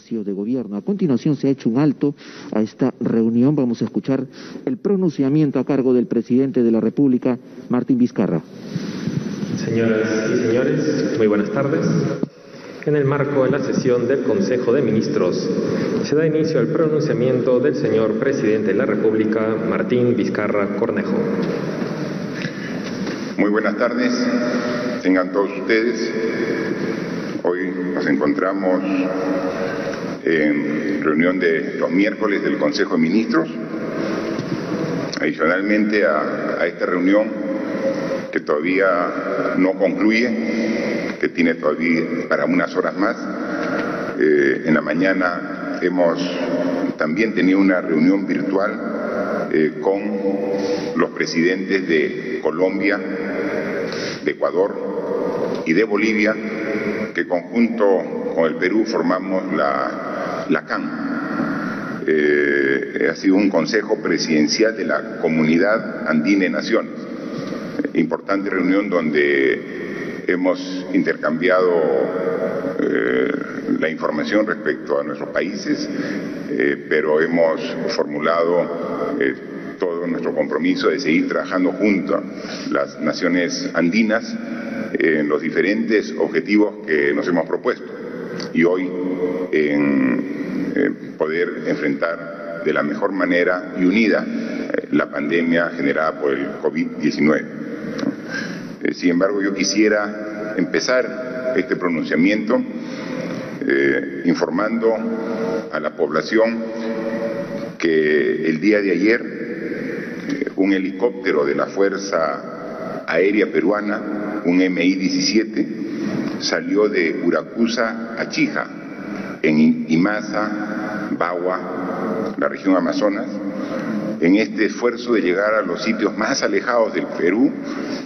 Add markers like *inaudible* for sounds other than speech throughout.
Palacio de Gobierno. A continuación se ha hecho un alto a esta reunión. Vamos a escuchar el pronunciamiento a cargo del presidente de la República, Martín Vizcarra. Señoras y señores, muy buenas tardes. En el marco de la sesión del Consejo de Ministros, se da inicio al pronunciamiento del señor presidente de la República, Martín Vizcarra Cornejo. Muy buenas tardes, tengan todos ustedes. Hoy nos encontramos en reunión de los miércoles del Consejo de Ministros. Adicionalmente a, esta reunión, que todavía no concluye, que tiene todavía para unas horas más, eh, en la mañana hemos también tenido una reunión virtual eh, con los presidentes de Colombia, de Ecuador y de Bolivia, que conjunto con el Perú formamos la, la CAN. Eh, ha sido un consejo presidencial de la Comunidad Andina de Naciones. Importante reunión donde hemos intercambiado eh, la información respecto a nuestros países, eh, pero hemos formulado todo nuestro compromiso de seguir trabajando junto a las naciones andinas en los diferentes objetivos que nos hemos propuesto y hoy en poder enfrentar de la mejor manera y unida eh, la pandemia generada por el COVID-19. Eh, sin embargo, yo quisiera empezar este pronunciamiento eh, informando a la población que el día de ayer un helicóptero de la Fuerza Aérea Peruana, un MI-17, salió de Uracusa a Chija, en Imasa, Bagua, la región Amazonas, en este esfuerzo de llegar a los sitios más alejados del Perú,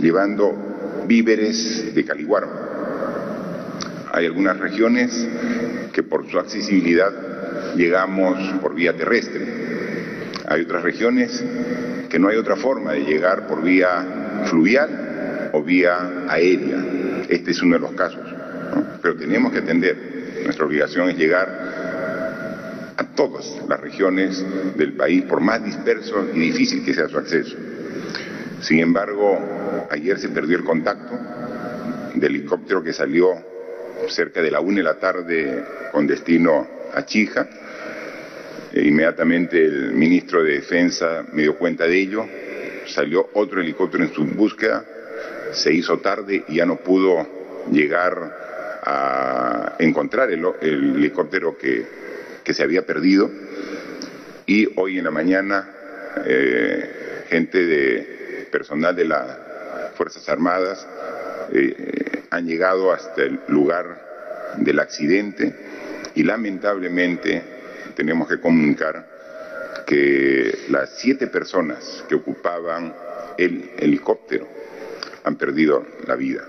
llevando víveres de Caliguarma. Hay algunas regiones que por su accesibilidad llegamos por vía terrestre. Hay otras regiones que no hay otra forma de llegar por vía fluvial o vía aérea. Este es uno de los casos. Pero tenemos que atender. Nuestra obligación es llegar a todas las regiones del país, por más disperso y difícil que sea su acceso. Sin embargo, ayer se perdió el contacto del helicóptero que salió cerca de la una de la tarde con destino a Chija e inmediatamente el ministro de Defensa me dio cuenta de ello, salió otro helicóptero en su búsqueda, se hizo tarde y ya no pudo llegar a encontrar el, helicóptero que, se había perdido. Y hoy en la mañana, eh, gente de personal de las Fuerzas Armadas eh, han llegado hasta el lugar del accidente y lamentablemente tenemos que comunicar que las siete personas que ocupaban el helicóptero han perdido la vida.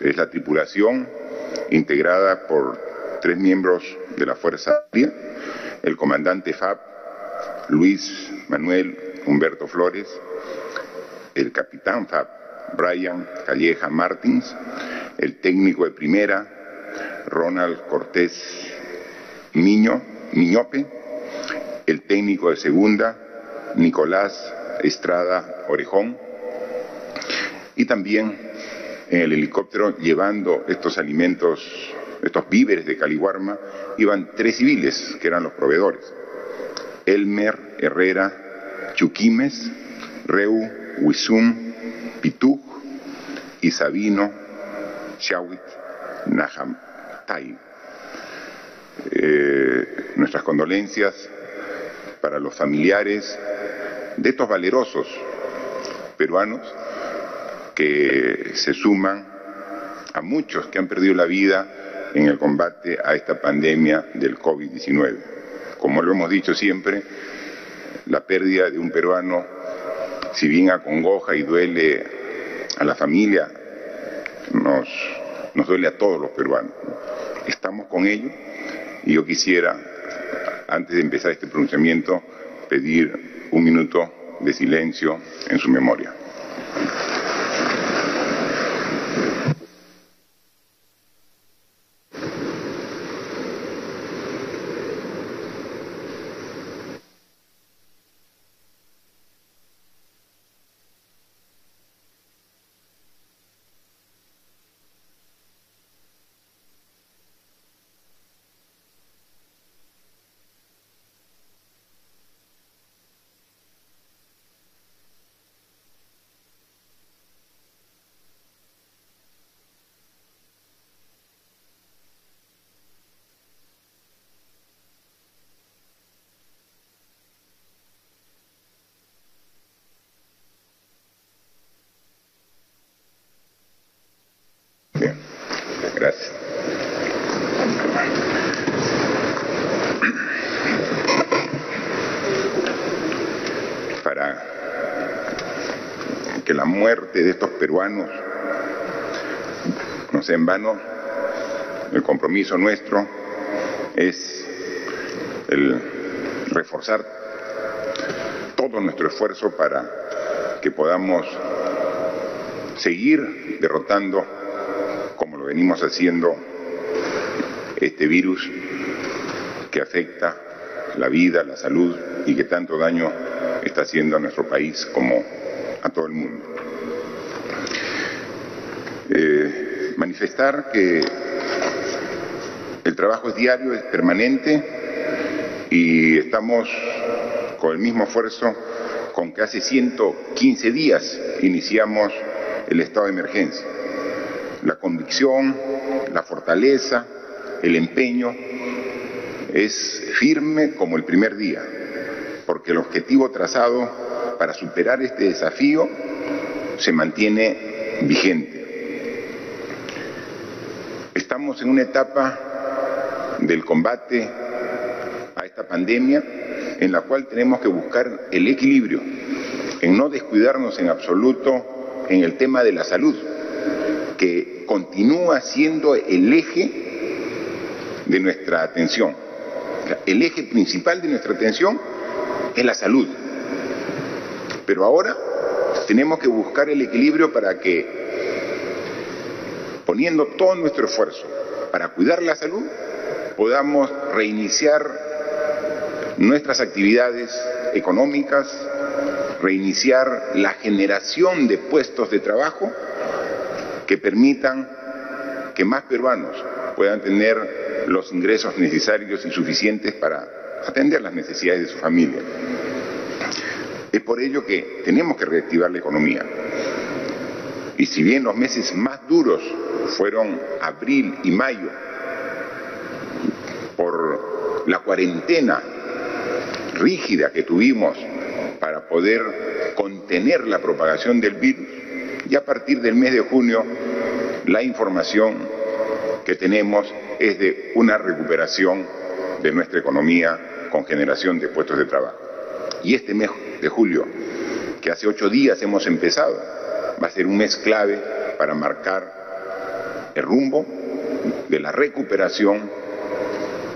Es la tripulación integrada por tres miembros de la Fuerza Aérea, el comandante FAB, Luis Manuel Humberto Flores, el capitán FAB, Brian Calleja Martins, el técnico de primera, Ronald Cortés Miño, Miñope, el técnico de segunda, Nicolás Estrada Orejón, y también en el helicóptero llevando estos alimentos, estos víveres de Caliguarma, iban tres civiles que eran los proveedores. Elmer Herrera Chuquimes, Reu Huizum Pituj y Sabino Chawit Nahamtay. Eh, nuestras condolencias para los familiares de estos valerosos peruanos que se suman a muchos que han perdido la vida en el combate a esta pandemia del COVID-19. Como lo hemos dicho siempre, la pérdida de un peruano, si bien acongoja y duele a la familia, nos, duele a todos los peruanos. Estamos con ellos y yo quisiera, antes de empezar este pronunciamiento, pedir un minuto de silencio en su memoria. Gracias. Para que la muerte de estos peruanos no sea en vano, el compromiso nuestro es el reforzar todo nuestro esfuerzo para que podamos seguir derrotando, como lo venimos haciendo, este virus que afecta la vida, la salud y que tanto daño está haciendo a nuestro país como a todo el mundo. Eh, manifestar que el trabajo es diario, es permanente y estamos con el mismo esfuerzo con que hace 115 días iniciamos el estado de emergencia. La convicción, la fortaleza, el empeño es firme como el primer día, porque el objetivo trazado para superar este desafío se mantiene vigente. Estamos en una etapa del combate a esta pandemia en la cual tenemos que buscar el equilibrio, en no descuidarnos en absoluto en el tema de la salud, que continúa siendo el eje de nuestra atención. El eje principal de nuestra atención es la salud. Pero ahora tenemos que buscar el equilibrio para que, poniendo todo nuestro esfuerzo para cuidar la salud, podamos reiniciar nuestras actividades económicas, reiniciar la generación de puestos de trabajo que permitan que más peruanos puedan tener los ingresos necesarios y suficientes para atender las necesidades de su familia. Es por ello que tenemos que reactivar la economía. Y si bien los meses más duros fueron abril y mayo, por la cuarentena rígida que tuvimos para poder contener la propagación del virus, y a partir del mes de junio la información que tenemos es de una recuperación de nuestra economía con generación de puestos de trabajo. Y este mes de julio, que hace ocho días hemos empezado, va a ser un mes clave para marcar el rumbo de la recuperación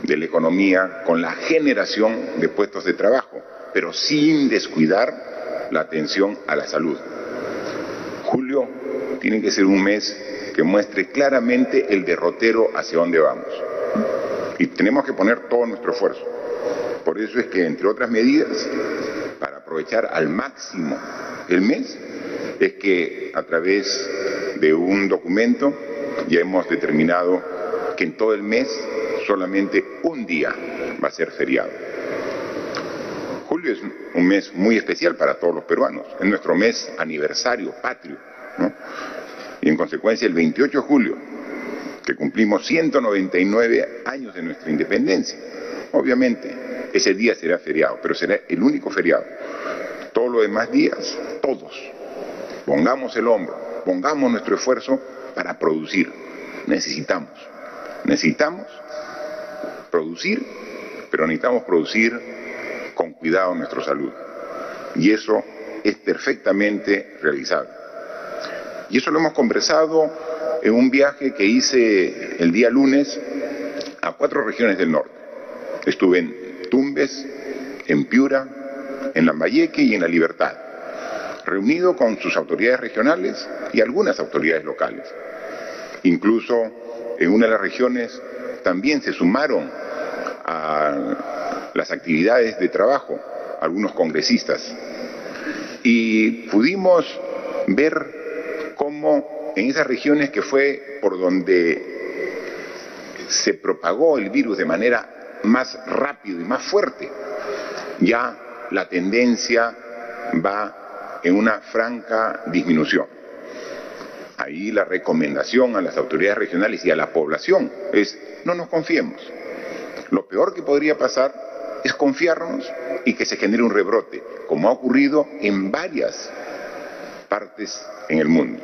de la economía con la generación de puestos de trabajo, pero sin descuidar la atención a la salud. Julio tiene que ser un mes que muestre claramente el derrotero hacia dónde vamos. Y tenemos que poner todo nuestro esfuerzo. Por eso es que, entre otras medidas, para aprovechar al máximo el mes, es que a través de un documento ya hemos determinado que en todo el mes solamente un día va a ser feriado. Julio es un mes muy especial para todos los peruanos, es nuestro mes aniversario patrio, y en consecuencia el 28 de julio, que cumplimos 199 años de nuestra independencia, obviamente ese día será feriado, pero será el único feriado. Todos los demás días, todos, pongamos el hombro, pongamos nuestro esfuerzo para producir. Necesitamos, necesitamos producir, pero necesitamos producir con cuidado nuestra salud. Y eso es perfectamente realizable. Y eso lo hemos conversado en un viaje que hice el día lunes a cuatro regiones del norte. Estuve en Tumbes, en Piura, en Lambayeque y en La Libertad, reunido con sus autoridades regionales y algunas autoridades locales. Incluso en una de las regiones también se sumaron a las actividades de trabajo algunos congresistas y pudimos ver cómo en esas regiones que fue por donde se propagó el virus de manera más rápido y más fuerte, ya la tendencia va en una franca disminución. Ahí la recomendación a las autoridades regionales y a la población es no nos confiemos. Lo peor que podría pasar es confiarnos y que se genere un rebrote, como ha ocurrido en varias partes en el mundo.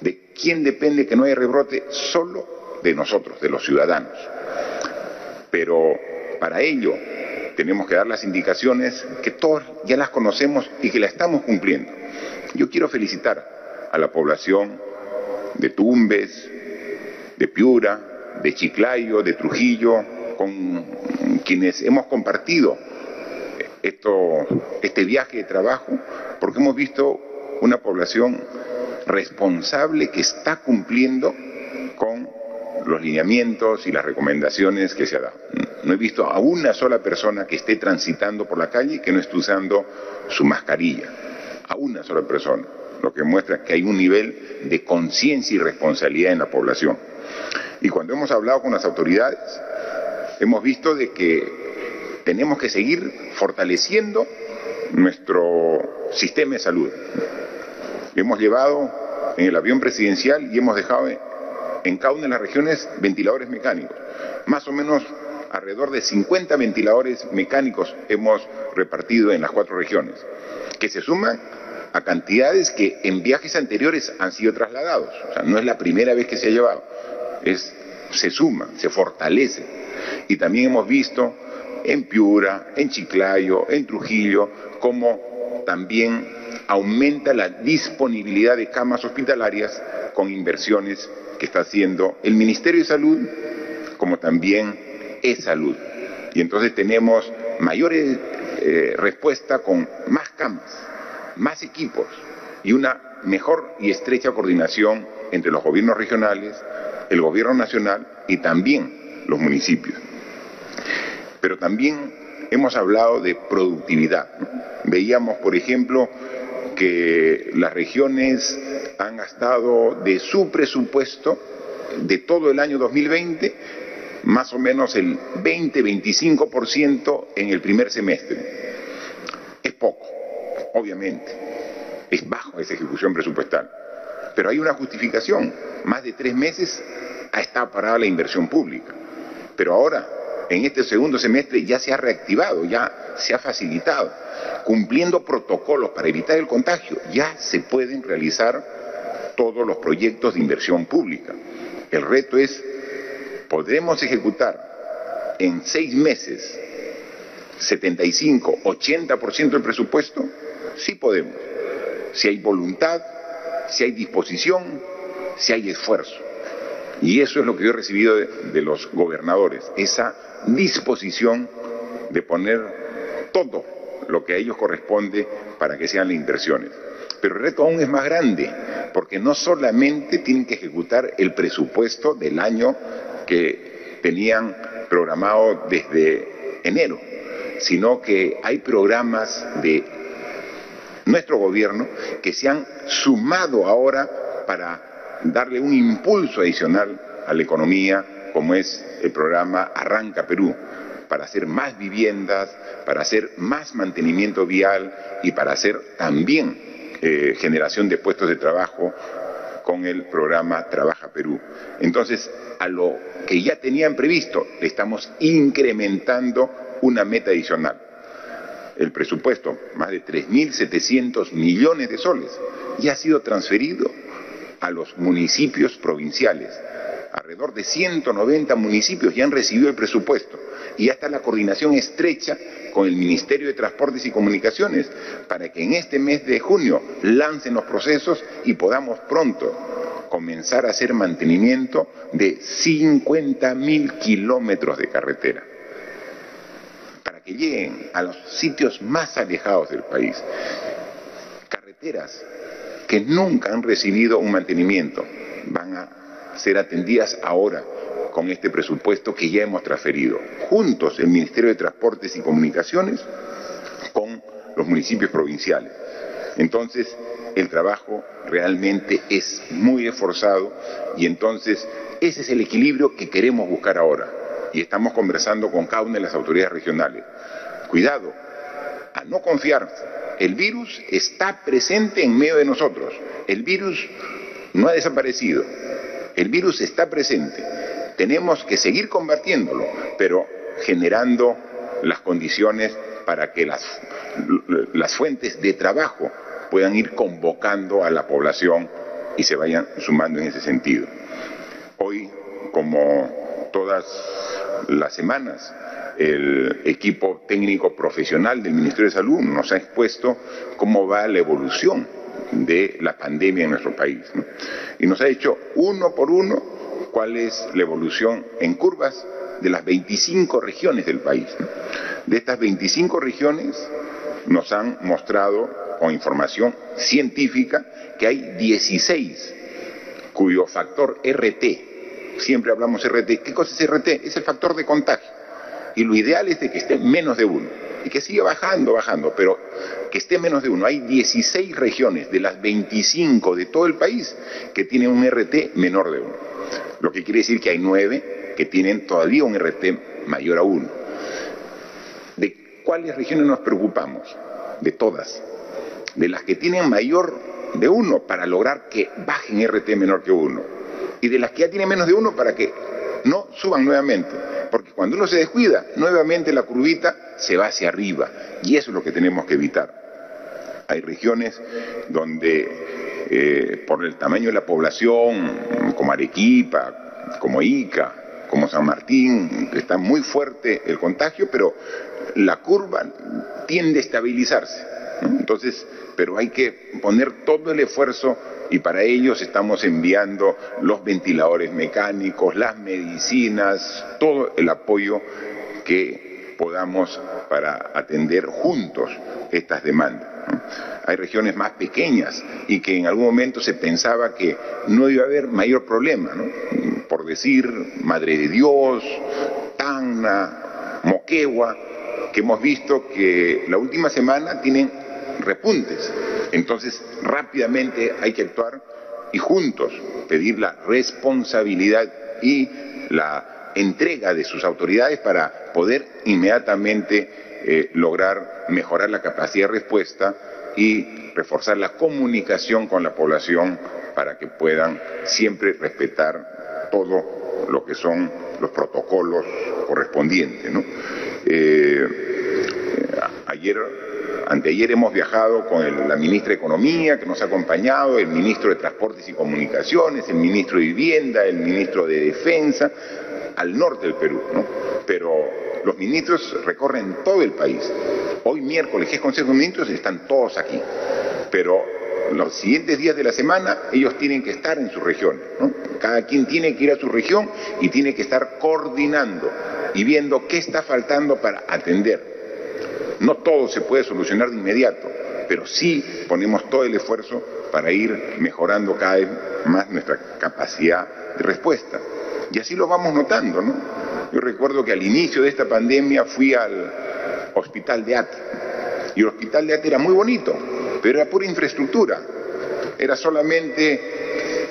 De quién depende que no haya rebrote? Solo de nosotros, de los ciudadanos. Pero para ello tenemos que dar las indicaciones que todos ya las conocemos y que las estamos cumpliendo. Yo quiero felicitar a la población de Tumbes, de Piura, de Chiclayo, de Trujillo, con quienes hemos compartido esto, este viaje de trabajo, porque hemos visto una población responsable que está cumpliendo con los lineamientos y las recomendaciones que se ha dado. No he visto a una sola persona que esté transitando por la calle que no esté usando su mascarilla. A una sola persona. Lo que muestra que hay un nivel de conciencia y responsabilidad en la población. Y cuando hemos hablado con las autoridades, hemos visto de que tenemos que seguir fortaleciendo nuestro sistema de salud. Hemos llevado en el avión presidencial y hemos dejado en cada una de las regiones ventiladores mecánicos. Más o menos alrededor de 50 ventiladores mecánicos hemos repartido en las cuatro regiones, que se suman a cantidades que en viajes anteriores han sido trasladados. O sea, no es la primera vez que se ha llevado, es, se suma, se fortalece. Y también hemos visto en Piura, en Chiclayo, en Trujillo, cómo también aumenta la disponibilidad de camas hospitalarias con inversiones que está haciendo el Ministerio de Salud, como también e-Salud. Y entonces tenemos mayores eh, respuesta con más camas, más equipos y una mejor y estrecha coordinación entre los gobiernos regionales, el gobierno nacional y también los municipios. Pero también hemos hablado de productividad. Veíamos, por ejemplo, que las regiones han gastado de su presupuesto de todo el año 2020 más o menos el 20-25% en el primer semestre. Es poco, obviamente, es bajo esa ejecución presupuestal, pero hay una justificación. Más de tres meses ha estado parada la inversión pública, pero ahora en este segundo semestre ya se ha reactivado, ya se ha facilitado, cumpliendo protocolos para evitar el contagio, ya se pueden realizar todos los proyectos de inversión pública. El reto es, ¿podremos ejecutar en seis meses 75, 80% del presupuesto? Sí podemos, si hay voluntad, si hay disposición, si hay esfuerzo. Y eso es lo que yo he recibido de, los gobernadores, esa disposición de poner todo lo que a ellos corresponde para que sean las inversiones. Pero el reto aún es más grande, porque no solamente tienen que ejecutar el presupuesto del año que tenían programado desde enero, sino que hay programas de nuestro gobierno que se han sumado ahora para darle un impulso adicional a la economía, como es el programa Arranca Perú, para hacer más viviendas, para hacer más mantenimiento vial y para hacer también eh, generación de puestos de trabajo con el programa Trabaja Perú. Entonces, a lo que ya tenían previsto, le estamos incrementando una meta adicional. El presupuesto, más de 3.700 millones de soles, ya ha sido transferido a los municipios provinciales alrededor de 190 municipios ya han recibido el presupuesto. Y ya está la coordinación estrecha con el Ministerio de Transportes y Comunicaciones para que en este mes de junio lancen los procesos y podamos pronto comenzar a hacer mantenimiento de 50 mil kilómetros de carretera. Para que lleguen a los sitios más alejados del país. Carreteras que nunca han recibido un mantenimiento. Van a ser atendidas ahora con este presupuesto que ya hemos transferido, juntos el Ministerio de Transportes y Comunicaciones con los municipios provinciales. Entonces, el trabajo realmente es muy esforzado y entonces ese es el equilibrio que queremos buscar ahora. Y estamos conversando con cada una de las autoridades regionales. Cuidado, a no confiarse. El virus está presente en medio de nosotros. El virus no ha desaparecido. El virus está presente. Tenemos que seguir combatiéndolo, pero generando las condiciones para que las, las fuentes de trabajo puedan ir convocando a la población y se vayan sumando en ese sentido. Hoy, como todas las semanas, el equipo técnico profesional del Ministerio de Salud nos ha expuesto cómo va la evolución de la pandemia en nuestro país. Y nos ha dicho uno por uno cuál es la evolución en curvas de las 25 regiones del país. De estas 25 regiones nos han mostrado con información científica que hay 16 cuyo factor RT, siempre hablamos RT, ¿qué cosa es RT? Es el factor de contagio. Y lo ideal es de que esté menos de uno y que siga bajando, bajando, pero que esté menos de uno. Hay 16 regiones de las 25 de todo el país que tienen un RT menor de uno. Lo que quiere decir que hay nueve que tienen todavía un RT mayor a uno. ¿De cuáles regiones nos preocupamos? De todas. De las que tienen mayor de uno para lograr que bajen RT menor que uno. Y de las que ya tienen menos de uno para que no suban nuevamente. Porque cuando uno se descuida, nuevamente la curvita se va hacia arriba. Y eso es lo que tenemos que evitar. Hay regiones donde, eh, por el tamaño de la población, como Arequipa, como Ica, como San Martín, está muy fuerte el contagio, pero la curva tiende a estabilizarse. Entonces, pero hay que poner todo el esfuerzo y para ellos estamos enviando los ventiladores mecánicos, las medicinas, todo el apoyo que podamos para atender juntos estas demandas. Hay regiones más pequeñas y que en algún momento se pensaba que no iba a haber mayor problema, por decir Madre de Dios, Tacna, Moquegua, que hemos visto que la última semana tienen repuntes. Entonces, rápidamente hay que actuar y juntos pedir la responsabilidad y la entrega de sus autoridades para poder inmediatamente eh, lograr mejorar la capacidad de respuesta y reforzar la comunicación con la población para que puedan siempre respetar todo lo que son los protocolos correspondientes. Eh, ayer Anteayer hemos viajado con la ministra de Economía, que nos ha acompañado, el ministro de Transportes y Comunicaciones, el ministro de Vivienda, el ministro de Defensa, al norte del Perú, ¿no? Pero los ministros recorren todo el país. Hoy miércoles, que es Consejo de Ministros, están todos aquí. Pero los siguientes días de la semana ellos tienen que estar en sus regiones. ¿no? Cada quien tiene que ir a su región y tiene que estar coordinando y viendo qué está faltando para atender no todo se puede solucionar de inmediato, pero sí ponemos todo el esfuerzo para ir mejorando cada vez más nuestra capacidad de respuesta. Y así lo vamos notando, ¿no? Yo recuerdo que al inicio de esta pandemia fui al hospital de Ate. Y el hospital de Ate era muy bonito, pero era pura infraestructura. Era solamente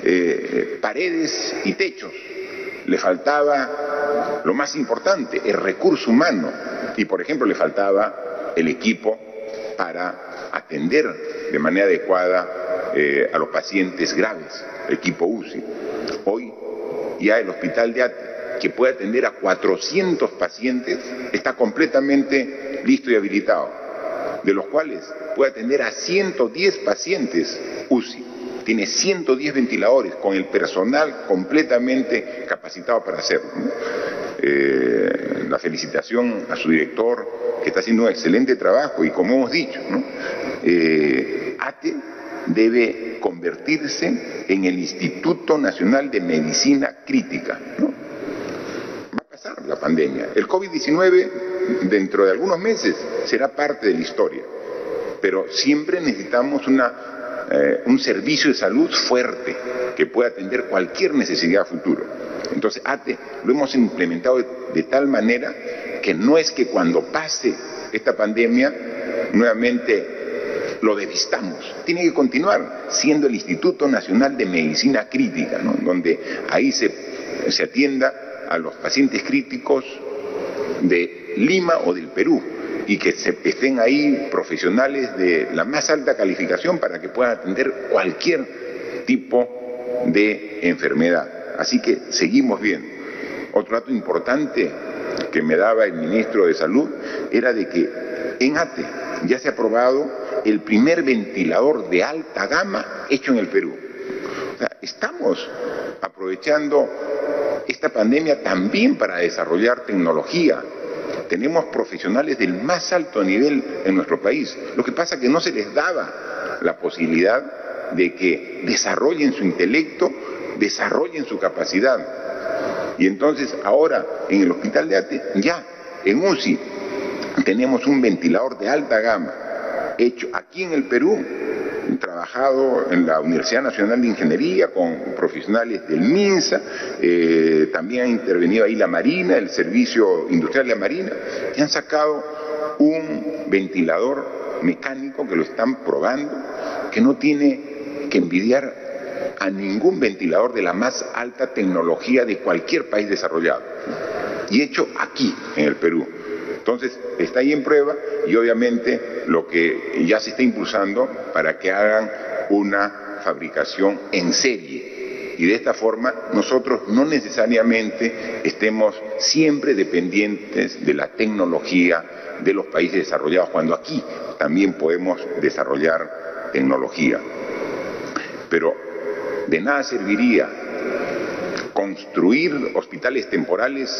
eh, paredes y techos. Le faltaba lo más importante, el recurso humano. Y, por ejemplo, le faltaba el equipo para atender de manera adecuada eh, a los pacientes graves, equipo UCI. Hoy ya el hospital de Ate, que puede atender a 400 pacientes, está completamente listo y habilitado, de los cuales puede atender a 110 pacientes UCI. Tiene 110 ventiladores con el personal completamente capacitado para hacerlo. Eh, la felicitación a su director, que está haciendo un excelente trabajo y como hemos dicho, eh, ATE debe convertirse en el Instituto Nacional de Medicina Crítica. Va a pasar la pandemia. El COVID-19 dentro de algunos meses será parte de la historia, pero siempre necesitamos una, eh, un servicio de salud fuerte que pueda atender cualquier necesidad futuro. Entonces, ATE lo hemos implementado de, tal manera que no es que cuando pase esta pandemia nuevamente lo devistamos. Tiene que continuar siendo el Instituto Nacional de Medicina Crítica, donde ahí se, se atienda a los pacientes críticos de Lima o del Perú y que se, estén ahí profesionales de la más alta calificación para que puedan atender cualquier tipo de enfermedad. Así que seguimos bien. Otro dato importante que me daba el ministro de Salud era de que en ATE ya se ha aprobado el primer ventilador de alta gama hecho en el Perú. estamos aprovechando esta pandemia también para desarrollar tecnología. Tenemos profesionales del más alto nivel en nuestro país. Lo que pasa es que no se les daba la posibilidad de que desarrollen su intelecto, desarrollen su capacidad. Y entonces ahora en el Hospital de Ate, ya en UCI, tenemos un ventilador de alta gama hecho aquí en el Perú trabajado en la Universidad Nacional de Ingeniería con profesionales del MINSA, eh, también ha intervenido ahí la Marina, el Servicio Industrial de la Marina, y han sacado un ventilador mecánico que lo están probando, que no tiene que envidiar a ningún ventilador de la más alta tecnología de cualquier país desarrollado, y hecho aquí, en el Perú. Entonces, está ahí en prueba y obviamente lo que ya se está impulsando para que hagan una fabricación en serie. Y de esta forma nosotros no necesariamente estemos siempre dependientes de la tecnología de los países desarrollados, cuando aquí también podemos desarrollar tecnología. Pero de nada serviría construir hospitales temporales,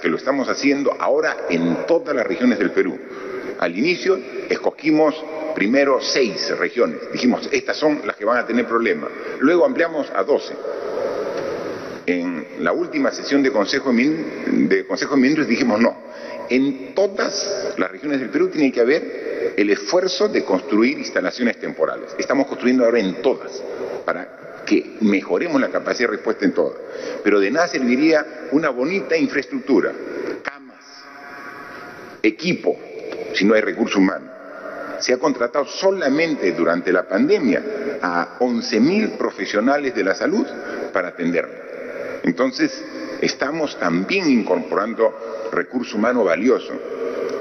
que lo estamos haciendo ahora en todas las regiones del Perú. Al inicio escogimos primero seis regiones, dijimos, estas son las que van a tener problemas. Luego ampliamos a doce. En la última sesión de Consejo de, Consejo Ministros dijimos, no, en todas las regiones del Perú tiene que haber el esfuerzo de construir instalaciones temporales. Estamos construyendo ahora en todas, para que mejoremos la capacidad de respuesta en todo. Pero de nada serviría una bonita infraestructura, camas, equipo, si no hay recurso humano. Se ha contratado solamente durante la pandemia a 11.000 profesionales de la salud para atenderla. Entonces, estamos también incorporando recurso humano valioso.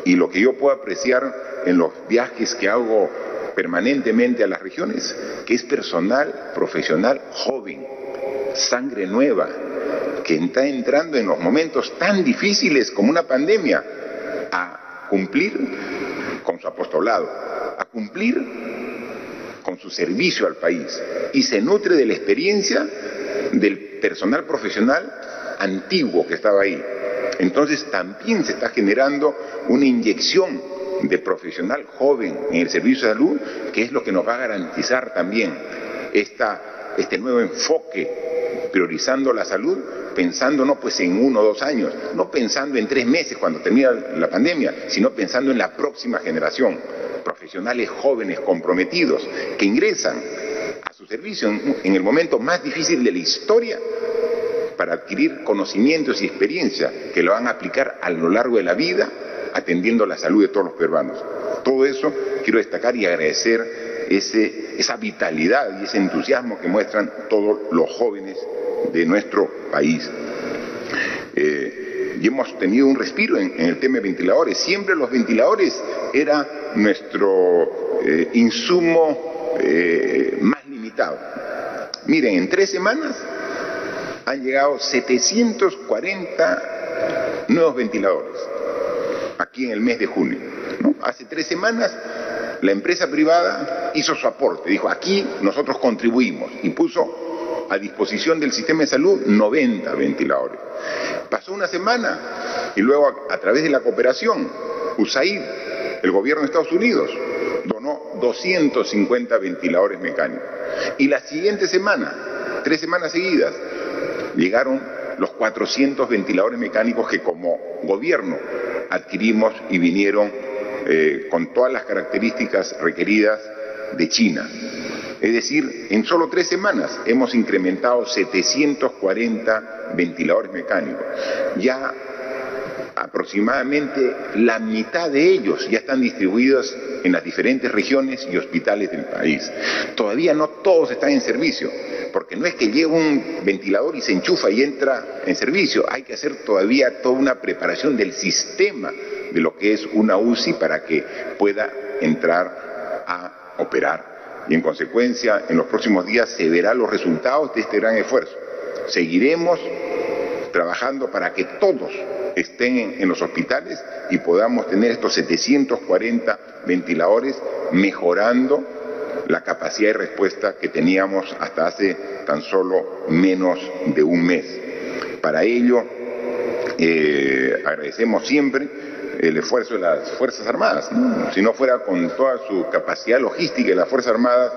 Y lo que yo puedo apreciar en los viajes que hago permanentemente a las regiones, que es personal profesional joven, sangre nueva, que está entrando en los momentos tan difíciles como una pandemia a cumplir con su apostolado, a cumplir con su servicio al país y se nutre de la experiencia del personal profesional antiguo que estaba ahí. Entonces también se está generando una inyección de profesional joven en el servicio de salud, que es lo que nos va a garantizar también esta, este nuevo enfoque priorizando la salud, pensando no pues en uno o dos años, no pensando en tres meses cuando termina la pandemia, sino pensando en la próxima generación, profesionales jóvenes comprometidos que ingresan a su servicio en el momento más difícil de la historia para adquirir conocimientos y experiencia que lo van a aplicar a lo largo de la vida atendiendo la salud de todos los peruanos. Todo eso quiero destacar y agradecer ese, esa vitalidad y ese entusiasmo que muestran todos los jóvenes de nuestro país. Eh, y hemos tenido un respiro en, el tema de ventiladores. Siempre los ventiladores era nuestro eh, insumo eh, más limitado. Miren, en tres semanas han llegado 740 nuevos ventiladores aquí en el mes de junio. Hace tres semanas la empresa privada hizo su aporte, dijo, aquí nosotros contribuimos y puso a disposición del sistema de salud 90 ventiladores. Pasó una semana y luego a, través de la cooperación, USAID, el gobierno de Estados Unidos, donó 250 ventiladores mecánicos. Y la siguiente semana, tres semanas seguidas, llegaron los 400 ventiladores mecánicos que como gobierno adquirimos y vinieron eh, con todas las características requeridas de China. Es decir, en solo tres semanas hemos incrementado 740 ventiladores mecánicos. Ya aproximadamente la mitad de ellos ya están distribuidos en las diferentes regiones y hospitales del país. Todavía no todos están en servicio, porque no es que llegue un ventilador y se enchufa y entra en servicio, hay que hacer todavía toda una preparación del sistema de lo que es una UCI para que pueda entrar a operar. Y en consecuencia, en los próximos días se verán los resultados de este gran esfuerzo. Seguiremos trabajando para que todos estén en, los hospitales y podamos tener estos 740 ventiladores mejorando la capacidad de respuesta que teníamos hasta hace tan solo menos de un mes. Para ello, eh, agradecemos siempre el esfuerzo de las Fuerzas Armadas. Si no fuera con toda su capacidad logística de las Fuerzas Armadas,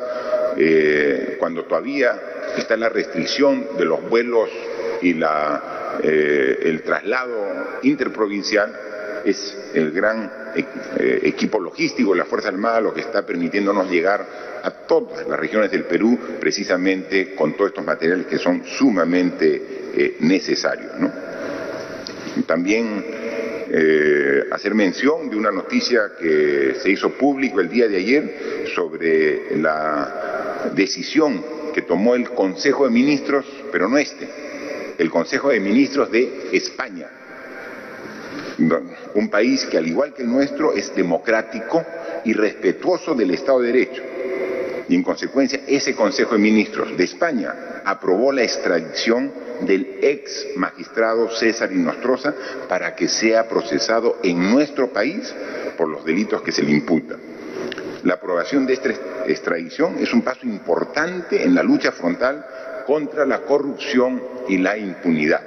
eh, cuando todavía está la restricción de los vuelos y la, eh, el traslado interprovincial, es el gran eh, equipo logístico de la Fuerza Armada lo que está permitiéndonos llegar a todas las regiones del Perú precisamente con todos estos materiales que son sumamente eh, necesarios. También hacer mención de una noticia que se hizo público el día de ayer sobre la decisión que tomó el Consejo de Ministros, pero no este, el Consejo de Ministros de España, un país que al igual que el nuestro es democrático y respetuoso del Estado de Derecho. Y en consecuencia, ese Consejo de Ministros de España aprobó la extradición del ex magistrado César Inostroza para que sea procesado en nuestro país por los delitos que se le imputan. La aprobación de esta extradición es un paso importante en la lucha frontal contra la corrupción y la impunidad.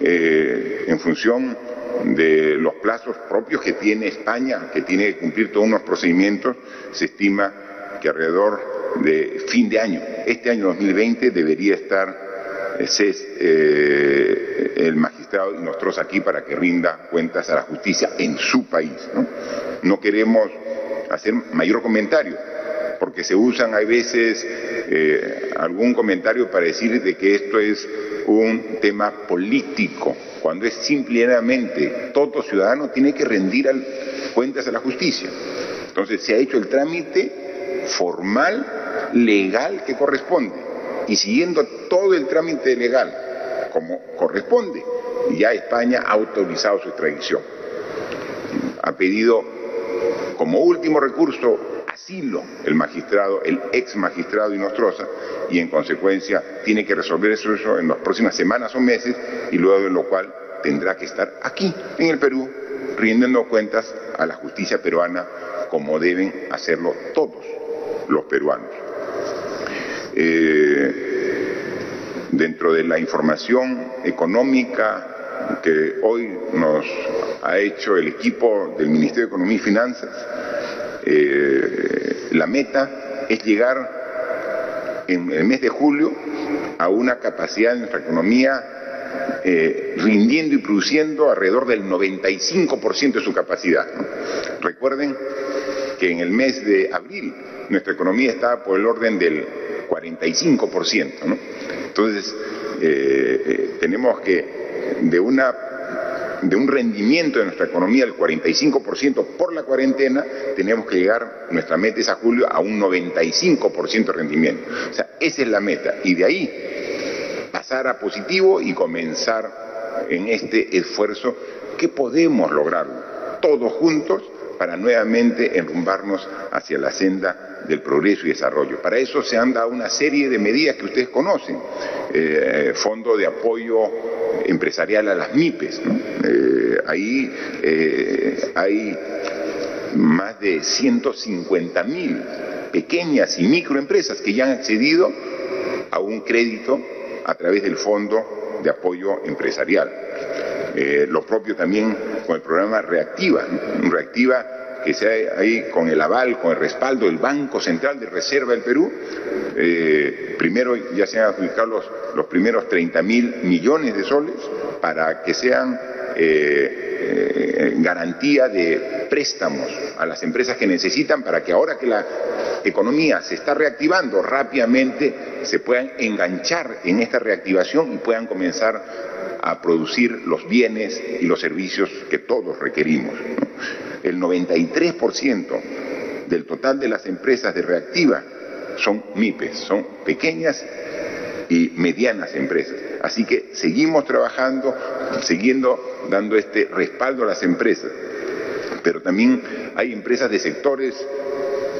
Eh, en función de los plazos propios que tiene España, que tiene que cumplir todos unos procedimientos, se estima que alrededor de fin de año, este año 2020, debería estar eh, eh, el magistrado nosotros aquí para que rinda cuentas a la justicia en su país. No, queremos hacer mayor comentario, porque se usan a veces eh, algún comentario para decir de que esto es un tema político cuando es simplemente todo ciudadano tiene que rendir cuentas a la justicia. Entonces se ha hecho el trámite formal, legal que corresponde y siguiendo todo el trámite legal como corresponde, ya España ha autorizado su extradición. Ha pedido como último recurso asilo el magistrado, el ex magistrado Inostroza, y en consecuencia tiene que resolver eso, en las próximas semanas o meses, y luego de lo cual tendrá que estar aquí, en el Perú, rindiendo cuentas a la justicia peruana como deben hacerlo todos los peruanos. Eh, dentro de la información económica que hoy nos ha hecho el equipo del Ministerio de Economía y Finanzas, eh, la meta es llegar en el mes de julio a una capacidad de nuestra economía eh, rindiendo y produciendo alrededor del 95% de su capacidad. Recuerden que en el mes de abril nuestra economía estaba por el orden del 45%. Entonces, eh, tenemos que de una de un rendimiento de nuestra economía del 45% por la cuarentena, tenemos que llegar, nuestra meta es a julio, a un 95% de rendimiento. O sea, esa es la meta. Y de ahí pasar a positivo y comenzar en este esfuerzo que podemos lograrlo todos juntos para nuevamente enrumbarnos hacia la senda del progreso y desarrollo. Para eso se han dado una serie de medidas que ustedes conocen. Eh, fondo de apoyo empresarial a las MIPES. Eh, ahí eh, hay más de 150 mil pequeñas y microempresas que ya han accedido a un crédito a través del Fondo de Apoyo Empresarial. lo propio también con el programa. Reactiva que sea ahí con el aval, con el respaldo del Banco Central de Reserva del Perú. Eh, primero ya se han adjudicado los, los primeros 30 mil millones de soles para que sean eh, eh, garantía de préstamos a las empresas que necesitan para que ahora que la economía se está reactivando rápidamente se puedan enganchar en esta reactivación y puedan comenzar a producir los bienes y los servicios que todos requerimos. El 93% del total de las empresas de reactiva son MIPES, son pequeñas y medianas empresas. Así que seguimos trabajando, siguiendo dando este respaldo a las empresas. Pero también hay empresas de sectores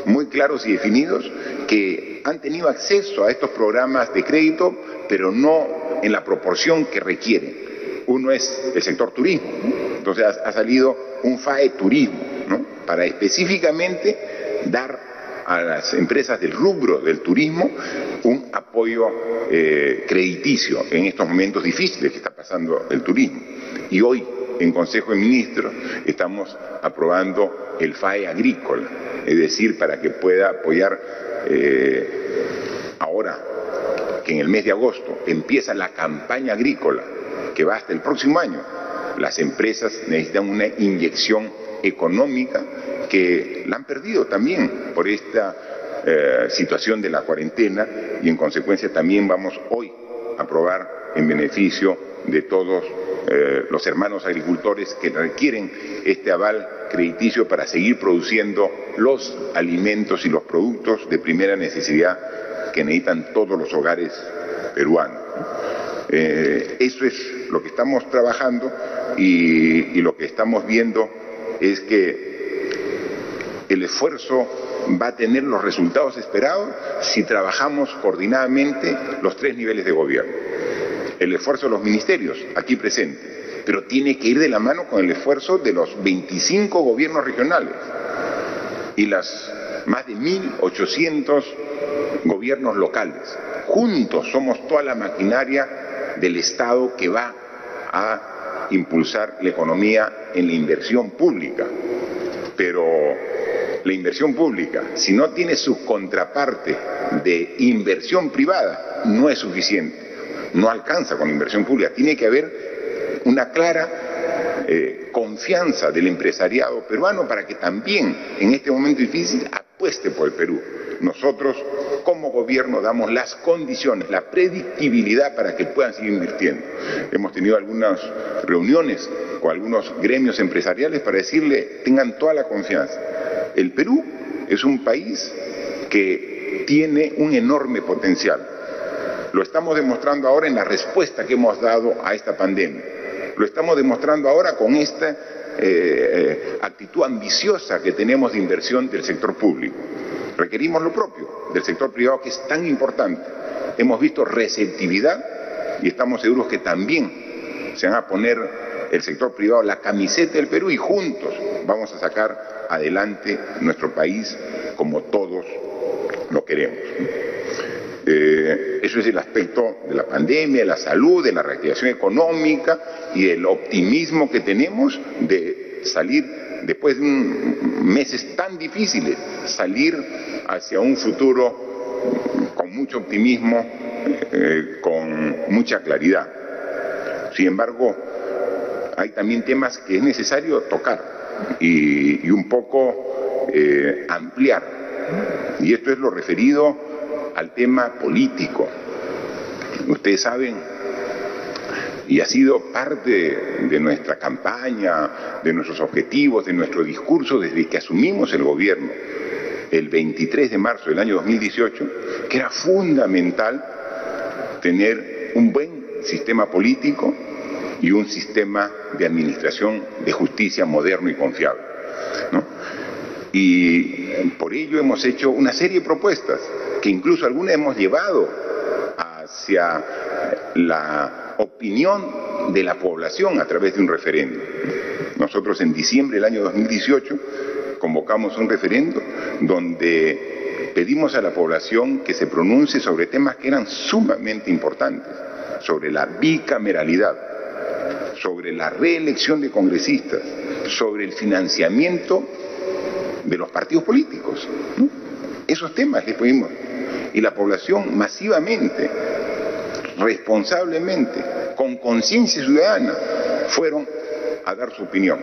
muy claros y definidos que han tenido acceso a estos programas de crédito, pero no en la proporción que requieren. Uno es el sector turismo, entonces ha, salido un FAE turismo, para específicamente dar a las empresas del rubro del turismo un apoyo eh, crediticio en estos momentos difíciles que está pasando el turismo. Y hoy en Consejo de Ministros estamos aprobando el FAE agrícola, es decir, para que pueda apoyar eh, ahora que en el mes de agosto empieza la campaña agrícola que va hasta el próximo año. Las empresas necesitan una inyección económica que la han perdido también por esta eh, situación de la cuarentena y en consecuencia también vamos hoy a aprobar en beneficio de todos eh, los hermanos agricultores que requieren este aval crediticio para seguir produciendo los alimentos y los productos de primera necesidad que necesitan todos los hogares peruanos. Eh, eso es lo que estamos trabajando y, lo que estamos viendo es que el esfuerzo va a tener los resultados esperados si trabajamos coordinadamente los tres niveles de gobierno. El esfuerzo de los ministerios, aquí presentes, pero tiene que ir de la mano con el esfuerzo de los 25 gobiernos regionales y las más de 1.800 gobiernos locales. Juntos somos toda la maquinaria del Estado que va a impulsar la economía en la inversión pública. Pero la inversión pública, si no tiene su contraparte de inversión privada, no es suficiente. No alcanza con la inversión pública. Tiene que haber una clara eh, confianza del empresariado peruano para que también en este momento difícil apueste por el Perú. Nosotros como gobierno damos las condiciones, la predictibilidad para que puedan seguir invirtiendo. Hemos tenido algunas reuniones con algunos gremios empresariales para decirle tengan toda la confianza. El Perú es un país que tiene un enorme potencial. Lo estamos demostrando ahora en la respuesta que hemos dado a esta pandemia. Lo estamos demostrando ahora con esta eh, actitud ambiciosa que tenemos de inversión del sector público. Requerimos lo propio del sector privado que es tan importante. Hemos visto receptividad y estamos seguros que también se van a poner el sector privado la camiseta del Perú y juntos vamos a sacar adelante nuestro país como todos lo queremos. Eh, eso es el aspecto de la pandemia, de la salud, de la reactivación económica y del optimismo que tenemos de salir después de meses tan difíciles, salir hacia un futuro con mucho optimismo, eh, con mucha claridad. Sin embargo, hay también temas que es necesario tocar y, un poco eh, ampliar. Y esto es lo referido al tema político. Ustedes saben, y ha sido parte de nuestra campaña, de nuestros objetivos, de nuestro discurso desde que asumimos el gobierno el 23 de marzo del año 2018, que era fundamental tener un buen sistema político y un sistema de administración de justicia moderno y confiable. Y por ello hemos hecho una serie de propuestas que incluso algunas hemos llevado hacia la opinión de la población a través de un referendo. Nosotros en diciembre del año 2018 convocamos un referendo donde pedimos a la población que se pronuncie sobre temas que eran sumamente importantes, sobre la bicameralidad, sobre la reelección de congresistas, sobre el financiamiento de los partidos políticos. Esos temas les pedimos. Y la población masivamente, responsablemente, con conciencia ciudadana, fueron a dar su opinión.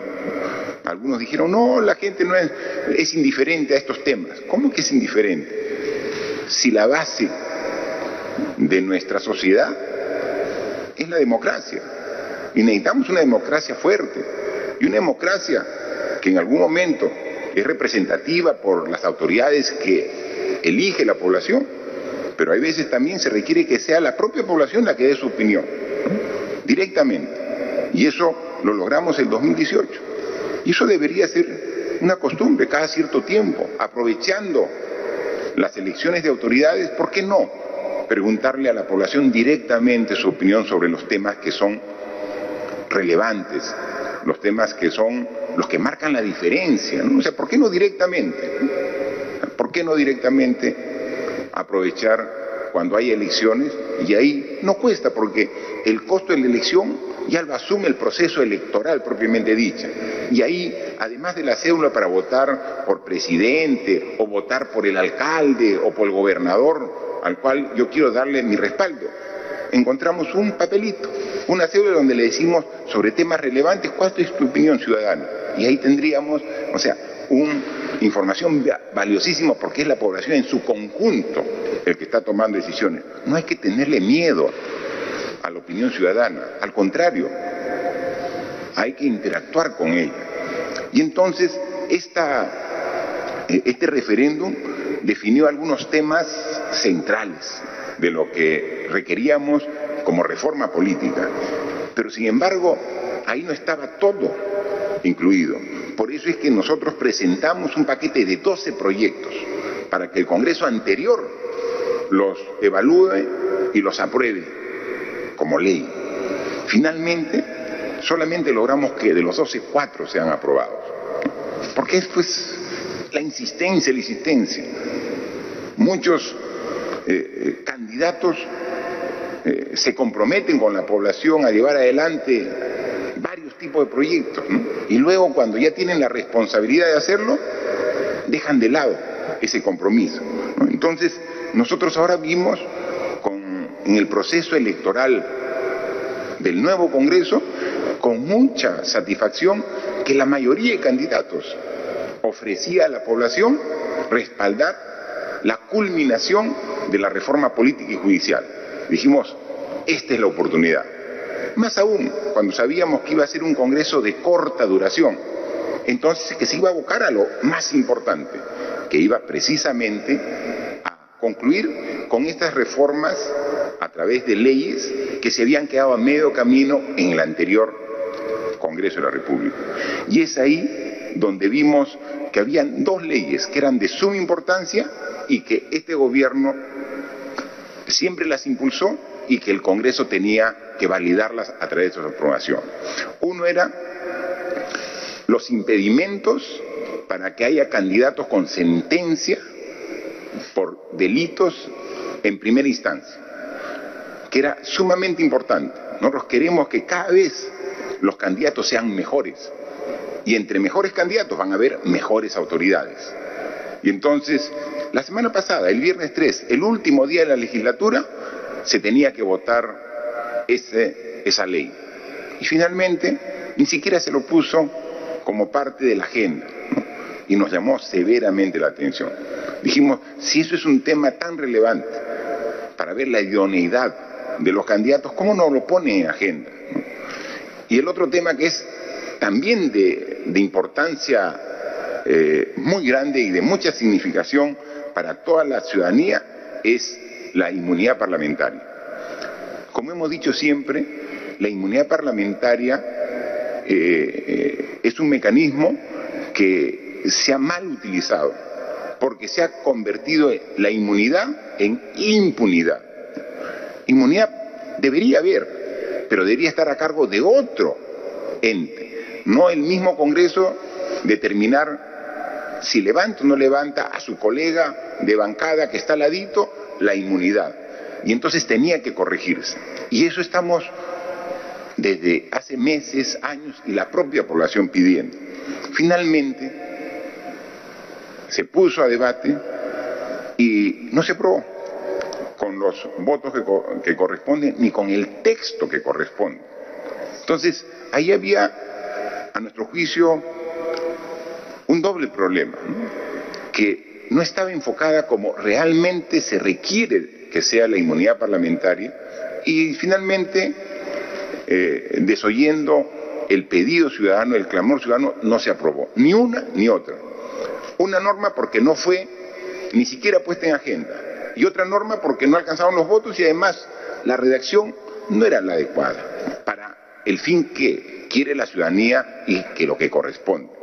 Algunos dijeron, no, la gente no es, es indiferente a estos temas. ¿Cómo que es indiferente? Si la base de nuestra sociedad es la democracia. Y necesitamos una democracia fuerte y una democracia que en algún momento es representativa por las autoridades que elige la población, pero hay veces también se requiere que sea la propia población la que dé su opinión, directamente. Y eso lo logramos en 2018. Y eso debería ser una costumbre cada cierto tiempo, aprovechando las elecciones de autoridades, ¿por qué no? Preguntarle a la población directamente su opinión sobre los temas que son relevantes, los temas que son los que marcan la diferencia. O sea, ¿por qué no directamente? ¿Por qué no directamente aprovechar cuando hay elecciones? Y ahí no cuesta, porque el costo de la elección ya lo asume el proceso electoral propiamente dicha. Y ahí, además de la cédula para votar por presidente o votar por el alcalde o por el gobernador, al cual yo quiero darle mi respaldo, encontramos un papelito, una cédula donde le decimos sobre temas relevantes, ¿cuál es tu opinión ciudadana? Y ahí tendríamos, o sea, una información valiosísima porque es la población en su conjunto el que está tomando decisiones. No hay que tenerle miedo a la opinión ciudadana, al contrario, hay que interactuar con ella. Y entonces eh, este referéndum definió algunos temas centrales de lo que requeríamos como reforma política. Pero sin embargo, ahí no estaba todo incluido. Por eso es que nosotros presentamos un paquete de 12 proyectos para que el Congreso anterior los evalúe y los apruebe como ley. Finalmente, solamente logramos que de los 12, cuatro sean aprobados. Porque es pues la insistencia, la insistencia. Muchos eh, eh, candidatos eh, se comprometen con la población a llevar adelante tipos de proyectos y luego cuando ya tienen la responsabilidad de hacerlo, dejan de lado ese compromiso. Entonces, nosotros ahora vimos en el proceso electoral del nuevo Congreso con mucha satisfacción que la mayoría de candidatos ofrecía a la población respaldar la culminación de la reforma política y judicial. Dijimos, esta es la oportunidad. Más aún, cuando sabíamos que iba a ser un Congreso de corta duración, entonces que se iba a abocar a lo más importante, que iba precisamente a concluir con estas reformas a través de leyes que se habían quedado a medio camino en el anterior Congreso de la República. Y es ahí donde vimos que habían dos leyes que eran de suma importancia y que este gobierno siempre las impulsó y que el Congreso tenía que validarlas a través de su aprobación. Uno era los impedimentos para que haya candidatos con sentencia por delitos en primera instancia que era sumamente importante. Nosotros queremos que cada vez los candidatos sean mejores. Y entre mejores candidatos van a haber mejores autoridades. Y entonces, la semana pasada, el viernes 3, el último día de la legislatura, se tenía que votar esa ley. Y finalmente, ni siquiera se lo puso como parte de la agenda. Y nos llamó severamente la atención. Dijimos, si eso es un tema tan relevante para ver la idoneidad de los candidatos, ¿cómo no lo pone en agenda? Y el otro tema que es también de, importancia eh, muy grande y de mucha significación para toda la ciudadanía es la inmunidad parlamentaria. Como hemos dicho siempre, la inmunidad parlamentaria eh, eh, es un mecanismo que se ha mal utilizado, porque se ha convertido la inmunidad en impunidad. Inmunidad debería haber, pero debería estar a cargo de otro ente, no el mismo Congreso determinar si levanta o no levanta a su colega de bancada que está al ladito la inmunidad. Y entonces tenía que corregirse. Y eso estamos desde hace meses, años, y la propia población pidiendo. Finalmente, se puso a debate y no se aprobó con los votos que, corresponden ni con el texto que corresponde. Entonces, ahí había, a nuestro juicio, un doble problema, que no estaba enfocada como realmente se requiere que sea la inmunidad parlamentaria y finalmente, eh, desoyendo el pedido ciudadano, el clamor ciudadano, no se aprobó, ni una ni otra. Una norma porque no fue ni siquiera puesta en agenda, y otra norma porque no alcanzaron los votos y además la redacción no era la adecuada para el fin que quiere la ciudadanía y que lo que corresponde.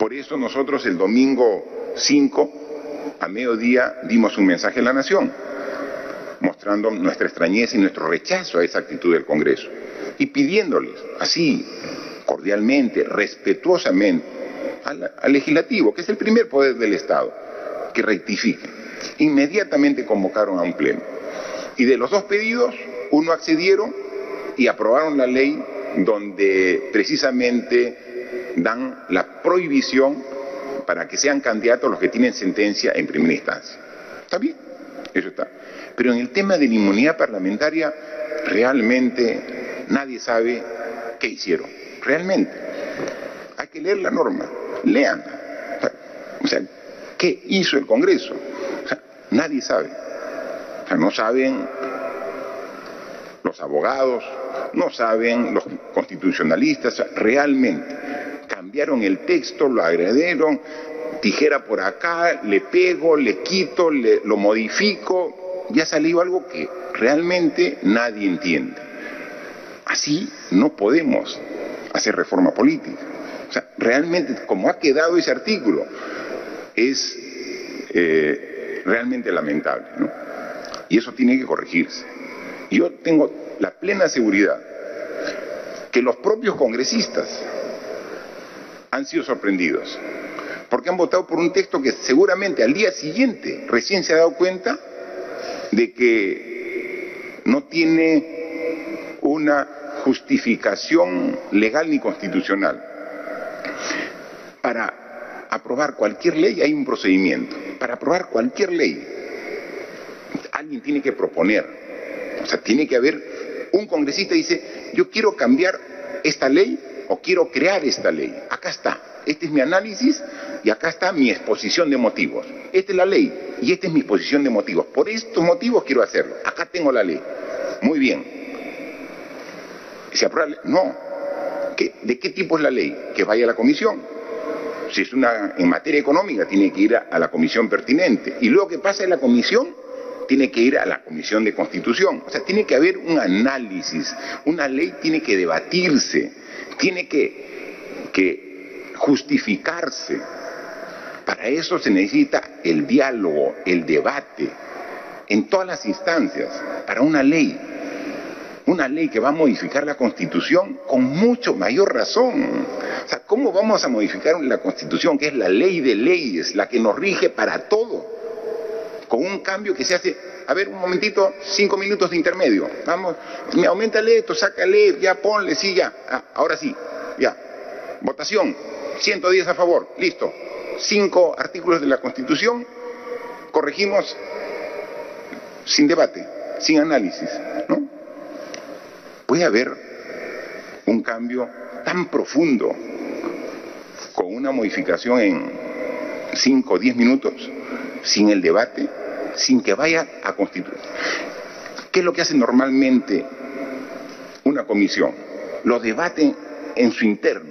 Por eso nosotros el domingo 5 a mediodía dimos un mensaje a la nación, mostrando nuestra extrañeza y nuestro rechazo a esa actitud del Congreso y pidiéndoles así cordialmente, respetuosamente, al, legislativo, que es el primer poder del Estado, que rectifique. Inmediatamente convocaron a un pleno. Y de los dos pedidos, uno accedieron y aprobaron la ley donde precisamente dan la prohibición para que sean candidatos los que tienen sentencia en primera instancia. ¿Está bien? Eso está. Pero en el tema de la inmunidad parlamentaria, realmente nadie sabe qué hicieron. Realmente. Hay que leer la norma. Leanla. O sea, ¿qué hizo el Congreso? O sea, nadie sabe. O sea, no saben los abogados, no saben los constitucionalistas, realmente cambiaron el texto, lo agredieron, tijera por acá, le pego, le quito, le, lo modifico, ya salió algo que realmente nadie entiende. Así no podemos hacer reforma política. O sea, realmente, como ha quedado ese artículo, es eh, realmente lamentable. ¿no? Y eso tiene que corregirse. Yo tengo la plena seguridad que los propios congresistas han sido sorprendidos, porque han votado por un texto que seguramente al día siguiente recién se ha dado cuenta de que no tiene una justificación legal ni constitucional. Para aprobar cualquier ley hay un procedimiento. Para aprobar cualquier ley alguien tiene que proponer. O sea, tiene que haber un congresista dice, yo quiero cambiar esta ley o quiero crear esta ley. Acá está. Este es mi análisis y acá está mi exposición de motivos. Esta es la ley y esta es mi exposición de motivos. Por estos motivos quiero hacerlo. Acá tengo la ley. Muy bien. ¿Se aprueba? No. ¿De qué tipo es la ley? Que vaya a la comisión. Si es una en materia económica, tiene que ir a, a la comisión pertinente. Y luego que pasa en la comisión, tiene que ir a la Comisión de Constitución. O sea, tiene que haber un análisis. Una ley tiene que debatirse, tiene que, justificarse. Para eso se necesita el diálogo, el debate, en todas las instancias, para una ley. Una ley que va a modificar la Constitución con mucho mayor razón. O sea, ¿cómo vamos a modificar la Constitución, que es la ley de leyes, la que nos rige para todo? Con un cambio que se hace, a ver, un momentito, cinco minutos de intermedio, vamos, me esto, sácale, ya ponle, sí, ya, ah, ahora sí, ya. Votación, 110 a favor, listo. Cinco artículos de la Constitución, corregimos sin debate, sin análisis, ¿no? Puede haber un cambio tan profundo con una modificación en cinco o diez minutos, sin el debate, sin que vaya a constituir. ¿Qué es lo que hace normalmente una comisión? Lo debate en su interno.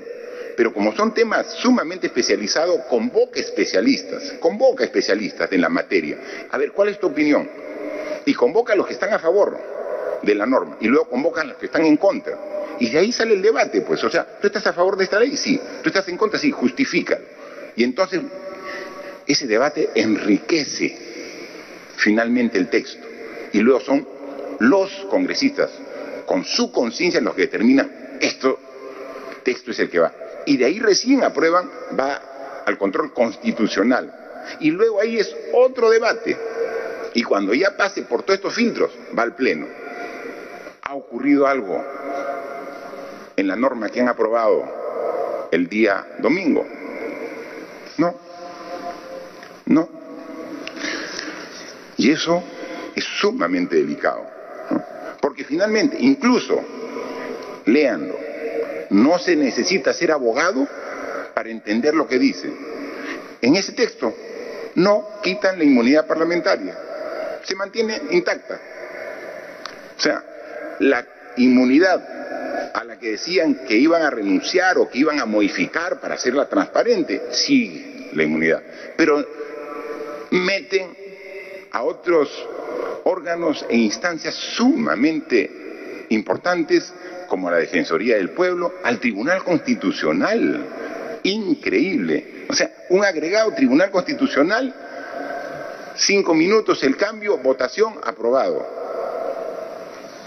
Pero como son temas sumamente especializados, convoca especialistas, convoca especialistas en la materia. A ver, ¿cuál es tu opinión? Y convoca a los que están a favor de la norma y luego convoca a los que están en contra. Y de ahí sale el debate, pues. O sea, ¿tú estás a favor de esta ley? Sí. ¿Tú estás en contra? Sí, justifica. Y entonces ese debate enriquece finalmente el texto. Y luego son los congresistas, con su conciencia, los que determinan esto, texto es el que va. Y de ahí recién aprueban, va al control constitucional. Y luego ahí es otro debate. Y cuando ya pase por todos estos filtros, va al Pleno. ¿Ha ocurrido algo en la norma que han aprobado el día domingo? No. Y eso es sumamente delicado. Porque finalmente, incluso, léanlo, no se necesita ser abogado para entender lo que dice. En ese texto no quitan la inmunidad parlamentaria, se mantiene intacta. O sea, la inmunidad a la que decían que iban a renunciar o que iban a modificar para hacerla transparente, sigue la inmunidad. Pero meten a otros órganos e instancias sumamente importantes como la Defensoría del Pueblo, al Tribunal Constitucional. Increíble. O sea, un agregado Tribunal Constitucional, cinco minutos el cambio, votación, aprobado.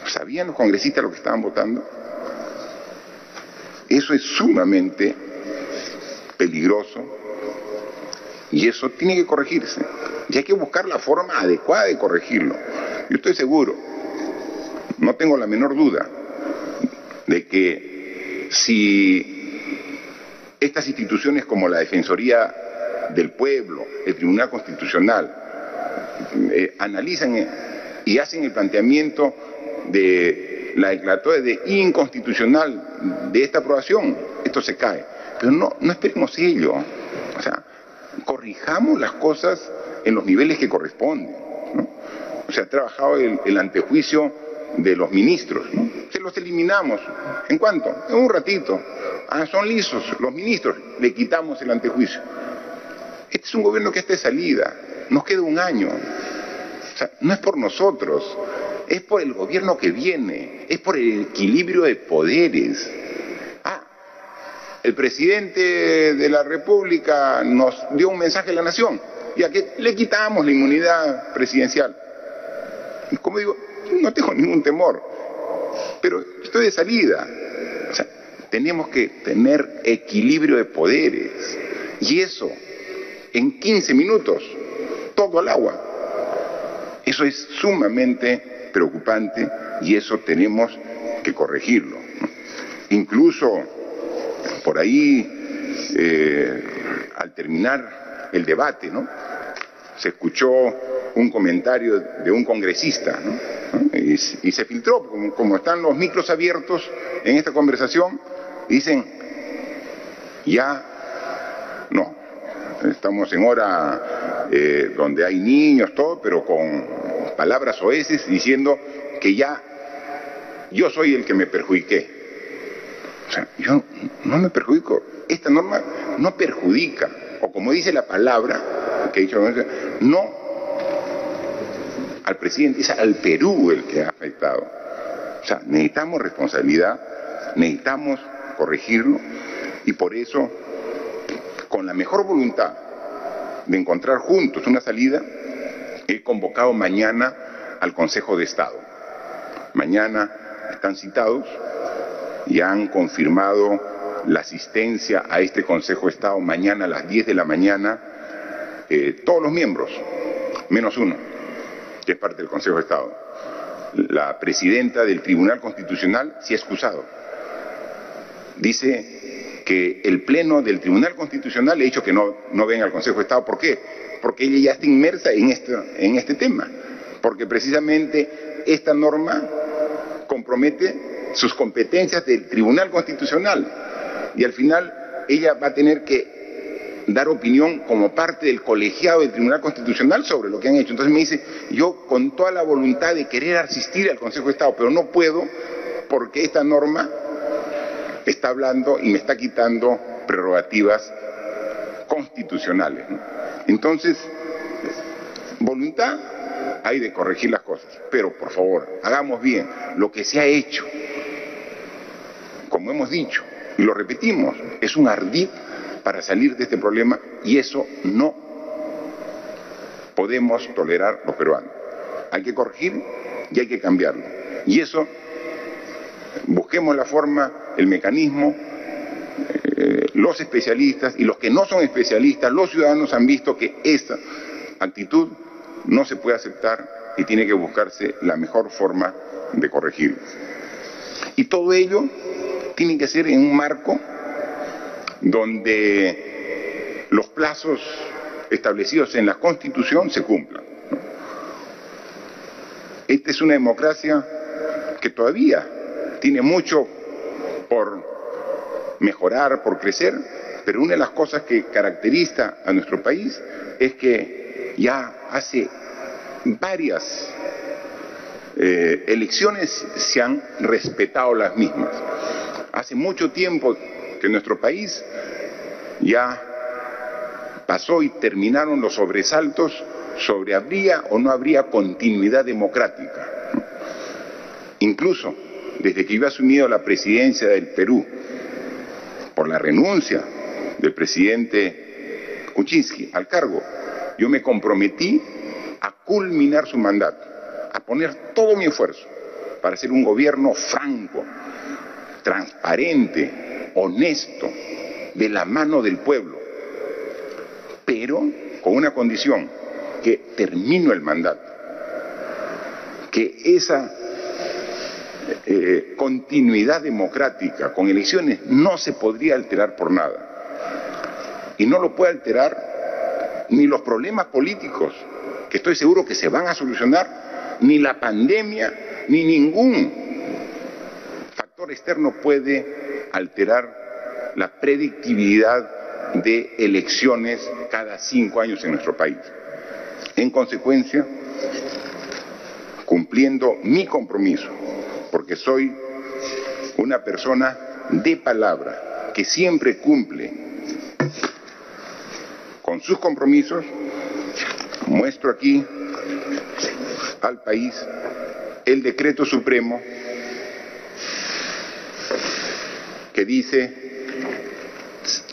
¿Sabían los congresistas lo que estaban votando? Eso es sumamente peligroso, y eso tiene que corregirse. Y hay que buscar la forma adecuada de corregirlo. Yo estoy seguro, no tengo la menor duda, de que si estas instituciones como la Defensoría del Pueblo, el Tribunal Constitucional, eh, analizan y hacen el planteamiento de la declaratoria de inconstitucional de esta aprobación, esto se cae. Pero no, no esperemos ello. Corrijamos las cosas en los niveles que corresponden. O sea, ha trabajado el, el antejuicio de los ministros, Se los eliminamos. ¿En cuánto? En un ratito. Ah, son lisos los ministros, le quitamos el antejuicio. Este es un gobierno que está de salida, nos queda un año. O sea, no es por nosotros, es por el gobierno que viene, es por el equilibrio de poderes. El presidente de la República nos dio un mensaje a la nación, ya que le quitamos la inmunidad presidencial. Como digo, no tengo *laughs* ningún temor, pero estoy de salida. Tenemos que tener equilibrio de poderes. Y eso, en 15 minutos, todo al agua. Eso es sumamente preocupante y eso tenemos que corregirlo. Incluso por ahí, eh, al terminar el debate, ¿no? se escuchó un comentario de un congresista y, se filtró, como, están los micros abiertos en esta conversación, dicen, ya no, estamos en hora eh, donde hay niños, todo, pero con palabras oeces diciendo que ya yo soy el que me perjudiqué. O sea, yo no me perjudico. Esta norma no perjudica, o como dice la palabra que dicho, no al presidente, es al Perú el que ha afectado. O sea, necesitamos responsabilidad, necesitamos corregirlo y por eso, con la mejor voluntad de encontrar juntos una salida, he convocado mañana al Consejo de Estado. Mañana están citados y han confirmado la asistencia a este Consejo de Estado mañana a las 10 de la mañana, eh, todos los miembros, menos uno que es parte del Consejo de Estado. La presidenta del Tribunal Constitucional se ha excusado. Dice que el Pleno del Tribunal Constitucional le ha dicho que no, no venga al Consejo de Estado. ¿Por qué? Porque ella ya está inmersa en este, en este tema. Porque precisamente esta norma compromete sus competencias del Tribunal Constitucional. Y al final ella va a tener que dar opinión como parte del colegiado del Tribunal Constitucional sobre lo que han hecho. Entonces me dice, yo con toda la voluntad de querer asistir al Consejo de Estado, pero no puedo porque esta norma está hablando y me está quitando prerrogativas constitucionales. Entonces, voluntad hay de corregir las cosas, pero por favor, hagamos bien lo que se ha hecho. Como hemos dicho, lo repetimos, es un ardid para salir de este problema y eso no podemos tolerar los peruanos. Hay que corregir y hay que cambiarlo. Y eso, busquemos la forma, el mecanismo, eh, los especialistas y los que no son especialistas, los ciudadanos han visto que esta actitud no se puede aceptar y tiene que buscarse la mejor forma de corregir. Y todo ello tiene que ser en un marco donde los plazos establecidos en la Constitución se cumplan. Esta es una democracia que todavía tiene mucho por mejorar, por crecer, pero una de las cosas que caracteriza a nuestro país es que ya hace varias eh, elecciones se han respetado las mismas. Hace mucho tiempo que nuestro país ya pasó y terminaron los sobresaltos sobre habría o no habría continuidad democrática. Incluso desde que iba asumido la presidencia del Perú por la renuncia del presidente Kuczynski al cargo, yo me comprometí a culminar su mandato, a poner todo mi esfuerzo para ser un gobierno franco, transparente, honesto, de la mano del pueblo, pero con una condición, que termino el mandato, que esa eh, continuidad democrática con elecciones no se podría alterar por nada. Y no lo puede alterar ni los problemas políticos, que estoy seguro que se van a solucionar, ni la pandemia, ni ningún factor externo puede alterar la predictibilidad de elecciones cada cinco años en nuestro país. En consecuencia, cumpliendo mi compromiso porque soy una persona de palabra que siempre cumple con sus compromisos, muestro aquí al país el decreto supremo que dice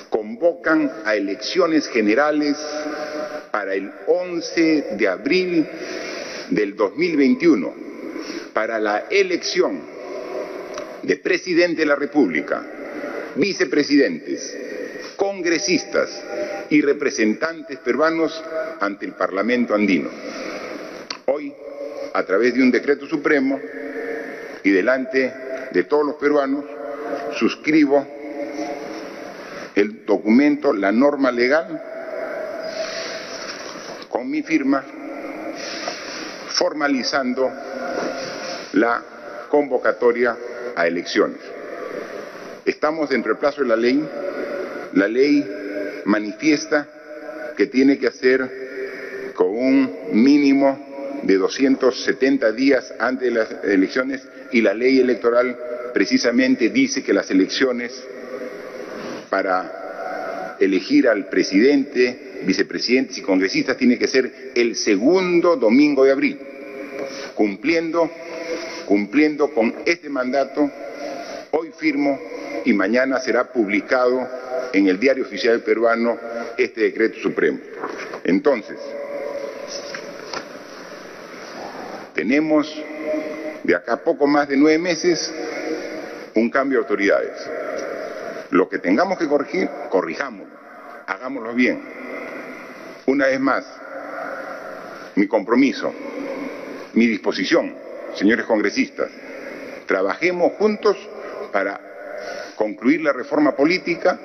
convocan a elecciones generales para el 11 de abril del 2021 para la elección de presidente de la República, vicepresidentes, congresistas y representantes peruanos ante el Parlamento andino. Hoy, a través de un decreto supremo y delante de todos los peruanos, suscribo el documento, la norma legal, con mi firma, formalizando la convocatoria a elecciones. Estamos dentro del plazo de la ley. La ley manifiesta que tiene que hacer con un mínimo de 270 días antes de las elecciones y la ley electoral precisamente dice que las elecciones para elegir al presidente, vicepresidentes y congresistas tiene que ser el segundo domingo de abril, cumpliendo Cumpliendo con este mandato, hoy firmo y mañana será publicado en el Diario Oficial Peruano este decreto supremo. Entonces, tenemos de acá poco más de nueve meses un cambio de autoridades. Lo que tengamos que corregir, corrijámoslo, hagámoslo bien. Una vez más, mi compromiso, mi disposición señores congresistas, trabajemos juntos para concluir la reforma política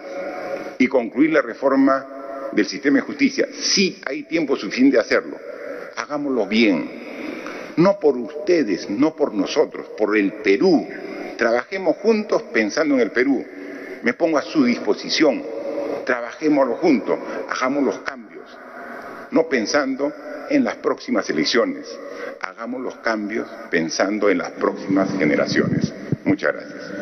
y concluir la reforma del sistema de justicia. Sí hay tiempo suficiente de hacerlo. Hagámoslo bien. No por ustedes, no por nosotros, por el Perú. Trabajemos juntos pensando en el Perú. Me pongo a su disposición. Trabajémoslo juntos. Hagamos los cambios. No pensando en las próximas elecciones. Hagamos los cambios pensando en las próximas generaciones. Muchas gracias.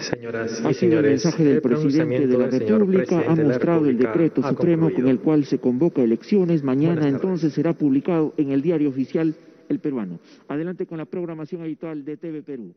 Señoras y señores, el mensaje del presidente de la República ha mostrado el decreto supremo con el cual se convoca elecciones. Mañana entonces será publicado en el diario oficial El Peruano. Adelante con la programación habitual de TV Perú.